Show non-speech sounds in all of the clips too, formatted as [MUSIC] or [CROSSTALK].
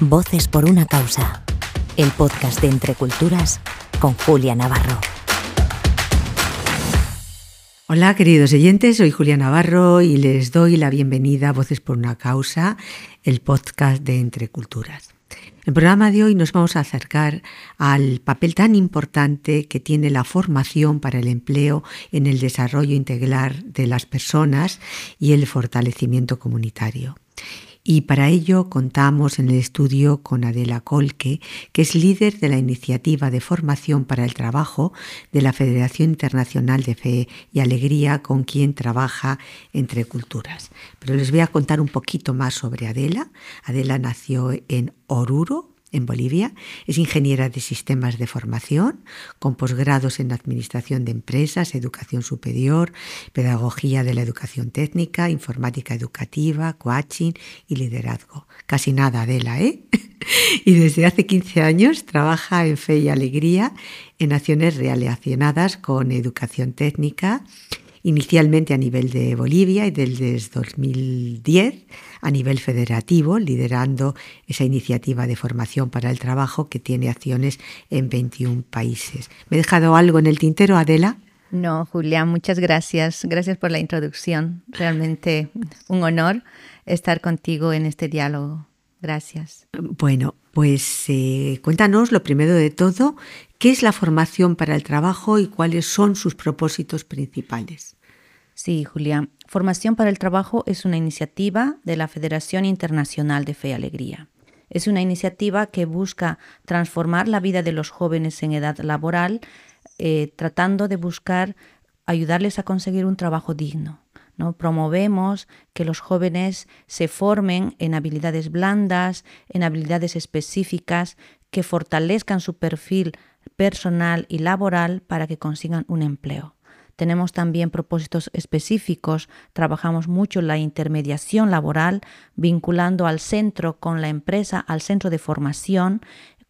Voces por una causa. El podcast de Entre Culturas con Julia Navarro. Hola queridos oyentes, soy Julia Navarro y les doy la bienvenida a Voces por una causa, el podcast de Entre Culturas. En el programa de hoy nos vamos a acercar al papel tan importante que tiene la formación para el empleo en el desarrollo integral de las personas y el fortalecimiento comunitario. Y para ello contamos en el estudio con Adela Colque, que es líder de la iniciativa de formación para el trabajo de la Federación Internacional de Fe y Alegría, con quien trabaja entre culturas. Pero les voy a contar un poquito más sobre Adela. Adela nació en Oruro, en Bolivia. Es ingeniera de sistemas de formación, con posgrados en Administración de Empresas, Educación Superior, Pedagogía de la Educación Técnica, Informática Educativa, Coaching y Liderazgo. Casi nada, Adela, ¿eh? [LAUGHS] y desde hace 15 años trabaja en Fe y Alegría en acciones relacionadas con educación técnica inicialmente a nivel de Bolivia y desde 2010 a nivel federativo, liderando esa iniciativa de formación para el trabajo que tiene acciones en 21 países. ¿Me he dejado algo en el tintero, Adela? No, Julia, muchas gracias. Gracias por la introducción. Realmente un honor estar contigo en este diálogo. Gracias. Bueno, pues eh, cuéntanos lo primero de todo, ¿qué es la formación para el trabajo y cuáles son sus propósitos principales? Sí, Julia. Formación para el Trabajo es una iniciativa de la Federación Internacional de Fe y Alegría. Es una iniciativa que busca transformar la vida de los jóvenes en edad laboral, eh, tratando de buscar ayudarles a conseguir un trabajo digno. ¿no? Promovemos que los jóvenes se formen en habilidades blandas, en habilidades específicas, que fortalezcan su perfil personal y laboral para que consigan un empleo. Tenemos también propósitos específicos, trabajamos mucho la intermediación laboral, vinculando al centro con la empresa, al centro de formación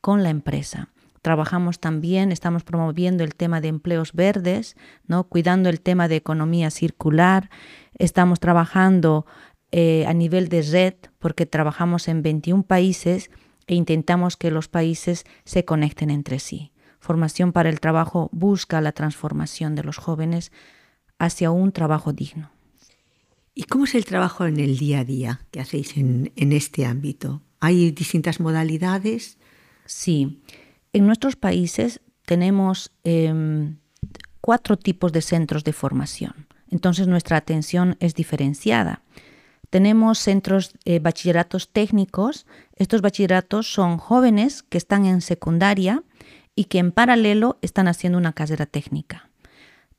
con la empresa. Trabajamos también, estamos promoviendo el tema de empleos verdes, ¿no? cuidando el tema de economía circular. Estamos trabajando eh, a nivel de red porque trabajamos en 21 países e intentamos que los países se conecten entre sí. Formación para el Trabajo busca la transformación de los jóvenes hacia un trabajo digno. ¿Y cómo es el trabajo en el día a día que hacéis en, este ámbito? ¿Hay distintas modalidades? Sí. En nuestros países tenemos em, cuatro tipos de centros de formación. Entonces nuestra atención es diferenciada. Tenemos centros de bachilleratos técnicos. Estos bachilleratos son jóvenes que están en secundaria y que en paralelo están haciendo una carrera técnica.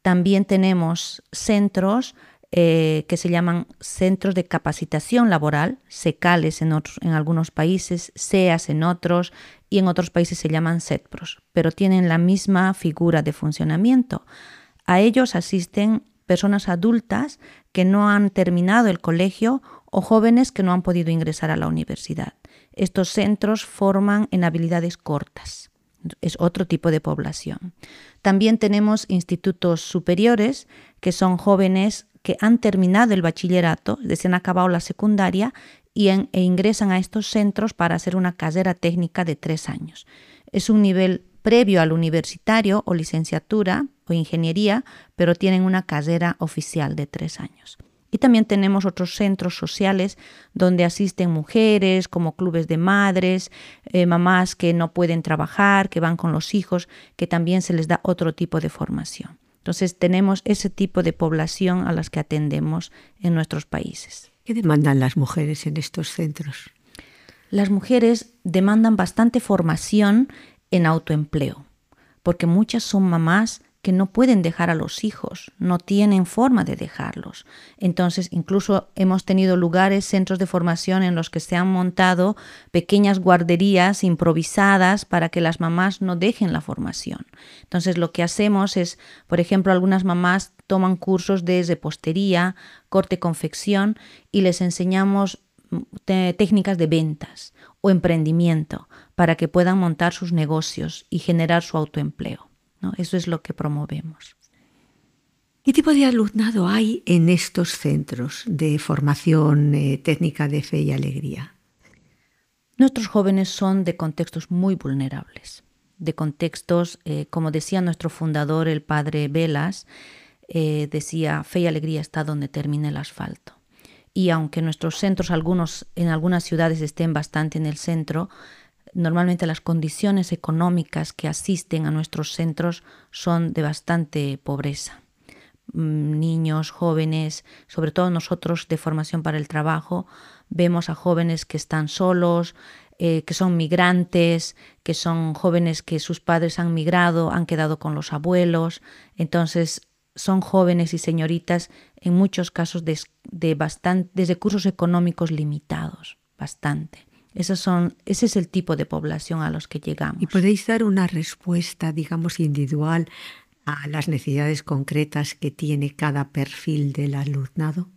También tenemos centros eh, que se llaman centros de capacitación laboral, SECALES en, en algunos países, SEAS en otros y en otros países se llaman SETPROS, pero tienen la misma figura de funcionamiento. A ellos asisten personas adultas que no han terminado el colegio o jóvenes que no han podido ingresar a la universidad. Estos centros forman en habilidades cortas es otro tipo de población. También tenemos institutos superiores, que son jóvenes que han terminado el bachillerato, se han acabado la secundaria y e ingresan a estos centros para hacer una carrera técnica de tres años. Es un nivel previo al universitario o licenciatura o ingeniería, pero tienen una carrera oficial de tres años. Y también tenemos otros centros sociales donde asisten mujeres, como clubes de madres, eh, mamás que no pueden trabajar, que van con los hijos, que también se les da otro tipo de formación. Entonces tenemos ese tipo de población a las que atendemos en nuestros países. ¿Qué demandan las mujeres en estos centros? Las mujeres demandan bastante formación en autoempleo, porque muchas son mamás que no pueden dejar a los hijos, no tienen forma de dejarlos. Entonces, incluso hemos tenido lugares, centros de formación en los que se han montado pequeñas guarderías improvisadas para que las mamás no dejen la formación. Entonces, lo que hacemos es, por ejemplo, algunas mamás toman cursos de repostería, corte confección y les enseñamos mm, técnicas de ventas o emprendimiento para que puedan montar sus negocios y generar su autoempleo. Eso es lo que promovemos. ¿Qué tipo de alumnado hay en estos centros de formación eh, técnica de fe y alegría? Nuestros jóvenes son de contextos muy vulnerables, de contextos, eh, como decía nuestro fundador, el padre Velas, eh, decía, fe y alegría está donde termina el asfalto. Y aunque nuestros centros, algunos en algunas ciudades estén bastante en el centro, normalmente las condiciones económicas que asisten a nuestros centros son de bastante pobreza. Mm, niños, jóvenes, sobre todo nosotros de formación para el trabajo, vemos a jóvenes que están solos, eh, que son migrantes, que son jóvenes que sus padres han migrado, han quedado con los abuelos. Entonces, son jóvenes y señoritas en muchos casos de, recursos económicos limitados, bastante. Esos son, ese es el tipo de población a los que llegamos. ¿Y podéis dar una respuesta, digamos, individual a las necesidades concretas que tiene cada perfil del alumnado?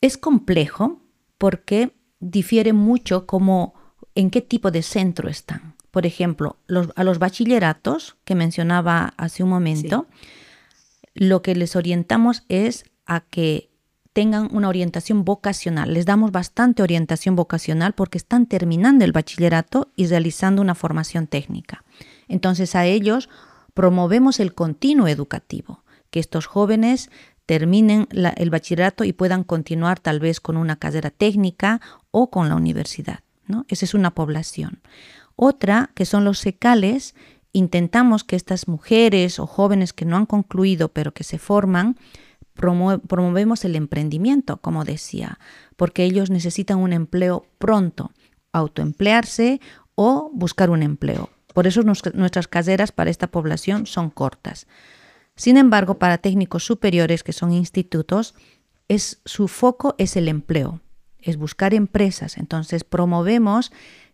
Es complejo porque difiere mucho como en qué tipo de centro están. Por ejemplo, a los bachilleratos que mencionaba hace un momento, lo que les orientamos es a que tengan una orientación vocacional. Les damos bastante orientación vocacional porque están terminando el bachillerato y realizando una formación técnica. Entonces a ellos promovemos el continuo educativo, que estos jóvenes terminen el bachillerato y puedan continuar tal vez con una carrera técnica o con la universidad. ¿no? Esa es una población. Otra, que son los secales, intentamos que estas mujeres o jóvenes que no han concluido pero que se forman, promovemos el emprendimiento, como decía, porque ellos necesitan un empleo pronto, autoemplearse o buscar un empleo. Por eso nuestras carreras para esta población son cortas. Sin embargo, para técnicos superiores, que son institutos, es, su foco es el empleo, es buscar empresas. Entonces, promovemos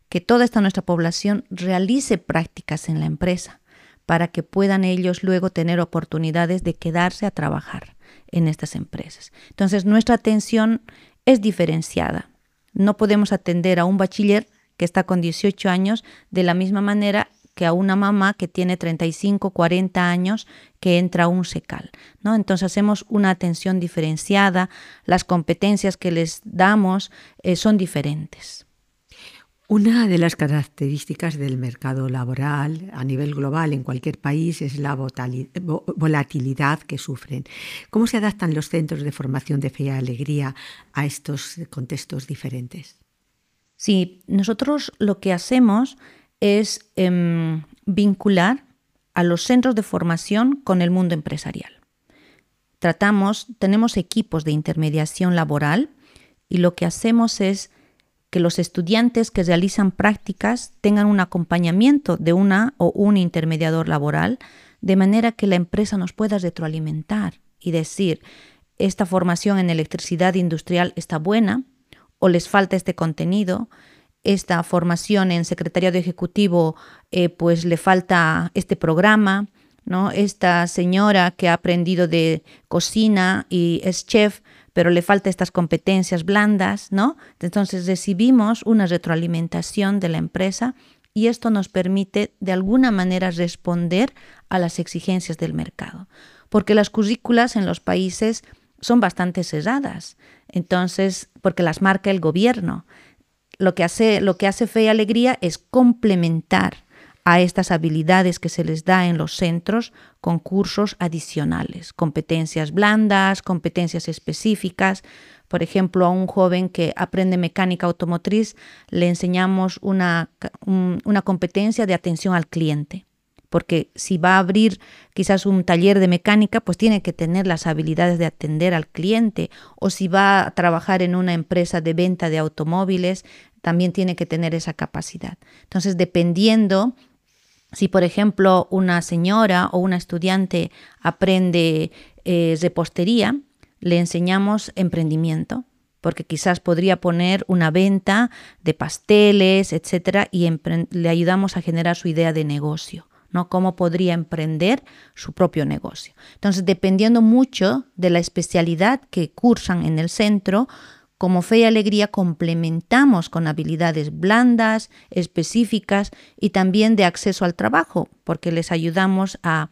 que toda esta nuestra población realice prácticas en la empresa para que puedan ellos luego tener oportunidades de quedarse a trabajar en estas empresas. Entonces, nuestra atención es diferenciada. No podemos atender a un bachiller que está con 18 años de la misma manera que a una mamá que tiene 35, 40 años que entra a un secal. ¿no? Entonces hacemos una atención diferenciada, las competencias que les damos eh, son diferentes. Una de las características del mercado laboral a nivel global en cualquier país es la volatilidad que sufren. ¿Cómo se adaptan los centros de formación de fe y alegría a estos contextos diferentes? Sí, nosotros lo que hacemos es em, vincular a los centros de formación con el mundo empresarial. Tratamos, tenemos equipos de intermediación laboral y lo que hacemos es que los estudiantes que realizan prácticas tengan un acompañamiento de una o un intermediador laboral, de manera que la empresa nos pueda retroalimentar y decir, esta formación en electricidad industrial está buena o les falta este contenido, esta formación en secretariado ejecutivo, eh, pues le falta este programa, ¿no? Esta señora que ha aprendido de cocina y es chef, pero le falta estas competencias blandas, ¿no? Entonces recibimos una retroalimentación de la empresa y esto nos permite de alguna manera responder a las exigencias del mercado, porque las currículas en los países son bastante cerradas, entonces, porque las marca el gobierno lo que hace, lo que hace Fe y Alegría es complementar a estas habilidades que se les da en los centros con cursos adicionales, competencias blandas, competencias específicas. Por ejemplo, a un joven que aprende mecánica automotriz le enseñamos una, una competencia de atención al cliente porque si va a abrir quizás un taller de mecánica, pues tiene que tener las habilidades de atender al cliente, o si va a trabajar en una empresa de venta de automóviles, también tiene que tener esa capacidad. Entonces, dependiendo si, por ejemplo, una señora o una estudiante aprende eh, repostería, le enseñamos emprendimiento, porque quizás podría poner una venta de pasteles, etcétera, y le ayudamos a generar su idea de negocio. ¿no? Cómo podría emprender su propio negocio. Entonces, dependiendo mucho de la especialidad que cursan en el centro, como fe y alegría complementamos con habilidades blandas, específicas y también de acceso al trabajo, porque les ayudamos a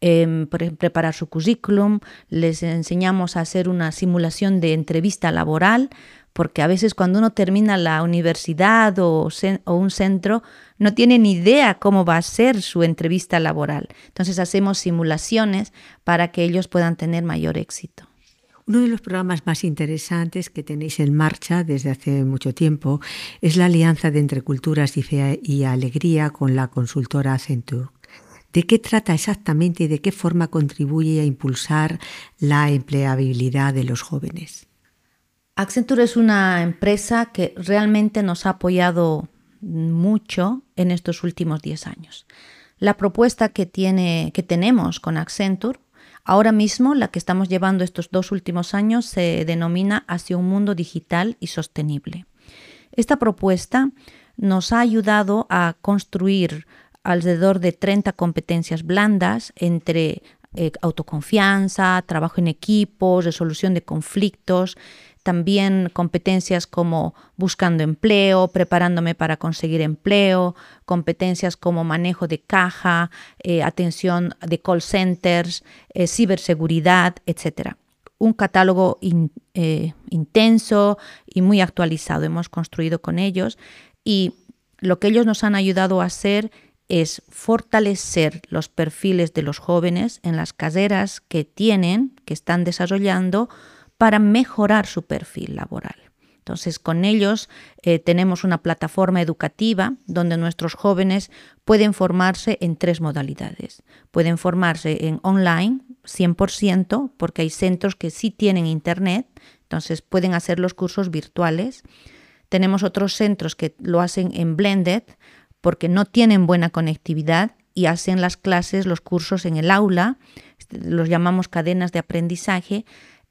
em, preparar su currículum, les enseñamos a hacer una simulación de entrevista laboral porque a veces cuando uno termina la universidad o, un centro, no tiene ni idea cómo va a ser su entrevista laboral. Entonces hacemos simulaciones para que ellos puedan tener mayor éxito. Uno de los programas más interesantes que tenéis en marcha desde hace mucho tiempo es la alianza de Entre Culturas y Fe y Alegría con la consultora Accenture. ¿De qué trata exactamente y de qué forma contribuye a impulsar la empleabilidad de los jóvenes? Accenture es una empresa que realmente nos ha apoyado mucho en estos últimos 10 años. La propuesta que, tiene, que tenemos con Accenture, ahora mismo la que estamos llevando estos dos últimos años, se denomina Hacia un mundo digital y sostenible. Esta propuesta nos ha ayudado a construir alrededor de 30 competencias blandas entre eh, autoconfianza, trabajo en equipo, resolución de conflictos, también competencias como buscando empleo, preparándome para conseguir empleo, competencias como manejo de caja, eh, atención de call centers, eh, ciberseguridad, etc. Un catálogo eh, intenso y muy actualizado hemos construido con ellos y lo que ellos nos han ayudado a hacer es fortalecer los perfiles de los jóvenes en las carreras que tienen, que están desarrollando, para mejorar su perfil laboral. Entonces, con ellos eh, tenemos una plataforma educativa donde nuestros jóvenes pueden formarse en tres modalidades. Pueden formarse en online, 100%, porque hay centros que sí tienen internet, entonces pueden hacer los cursos virtuales. Tenemos otros centros que lo hacen en blended, porque no tienen buena conectividad y hacen las clases, los cursos en el aula, los llamamos cadenas de aprendizaje,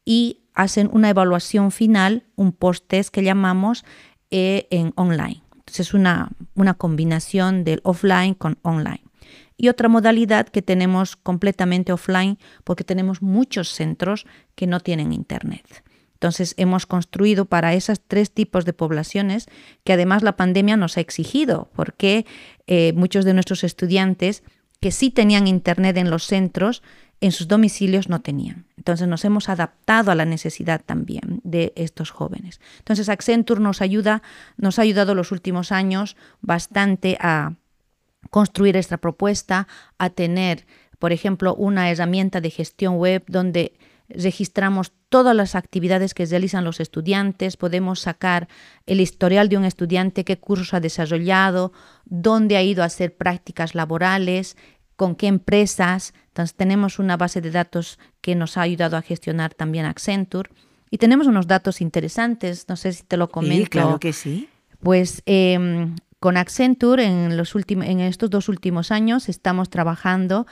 y hacen una evaluación final, un post-test que llamamos eh, en online. Entonces es una, una combinación del offline con online. Y otra modalidad que tenemos completamente offline porque tenemos muchos centros que no tienen internet. Entonces hemos construido para esos tres tipos de poblaciones que además la pandemia nos ha exigido, porque eh, muchos de nuestros estudiantes que sí tenían internet en los centros en sus domicilios no tenían. Entonces nos hemos adaptado a la necesidad también de estos jóvenes. Entonces Accenture nos ayuda, nos ha ayudado los últimos años bastante a construir esta propuesta, a tener, por ejemplo, una herramienta de gestión web donde registramos todas las actividades que realizan los estudiantes, podemos sacar el historial de un estudiante, qué cursos ha desarrollado, dónde ha ido a hacer prácticas laborales, con qué empresas. Entonces tenemos una base de datos que nos ha ayudado a gestionar también Accenture. Y tenemos unos datos interesantes, no sé si te lo comento. Sí, claro que sí. Pues em, con Accenture en, los en estos dos últimos años estamos trabajando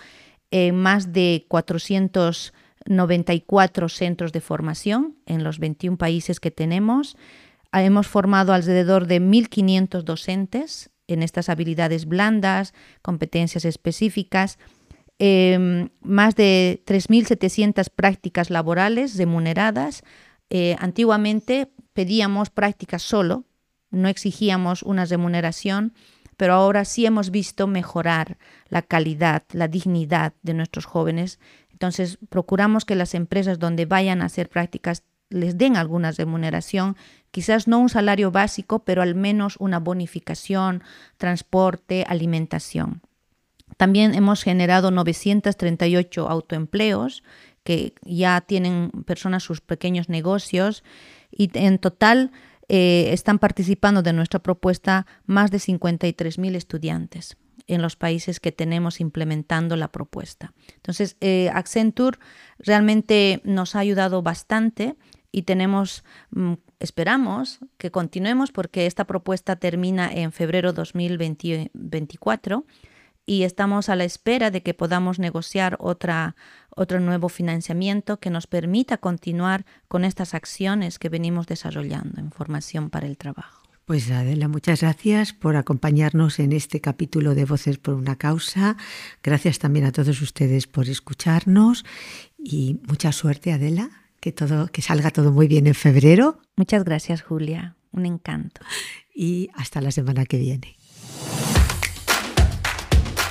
en más de 494 centros de formación en los 21 países que tenemos. Hemos formado alrededor de 1.500 docentes en estas habilidades blandas, competencias específicas, em, más de 3.700 prácticas laborales remuneradas. Eh, antiguamente pedíamos prácticas solo, no exigíamos una remuneración, pero ahora sí hemos visto mejorar la calidad, la dignidad de nuestros jóvenes. Entonces, procuramos que las empresas donde vayan a hacer prácticas les den alguna remuneración, quizás no un salario básico, pero al menos una bonificación, transporte, alimentación. También hemos generado 938 autoempleos que ya tienen personas sus pequeños negocios y en total eh, están participando de nuestra propuesta más de 53.000 estudiantes en los países que tenemos implementando la propuesta. Entonces, eh, Accenture realmente nos ha ayudado bastante y tenemos, mm, esperamos que continuemos porque esta propuesta termina en febrero 2024 y estamos a la espera de que podamos negociar otra, otro nuevo financiamiento que nos permita continuar con estas acciones que venimos desarrollando en formación para el trabajo. Pues Adela, muchas gracias por acompañarnos en este capítulo de Voces por una causa. Gracias también a todos ustedes por escucharnos y mucha suerte, Adela que todo, que salga todo muy bien en febrero. Muchas gracias, Julia. Un encanto. Y hasta la semana que viene.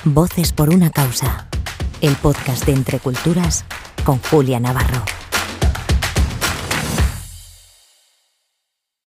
Voces por una causa. El podcast de Entre Culturas con Julia Navarro.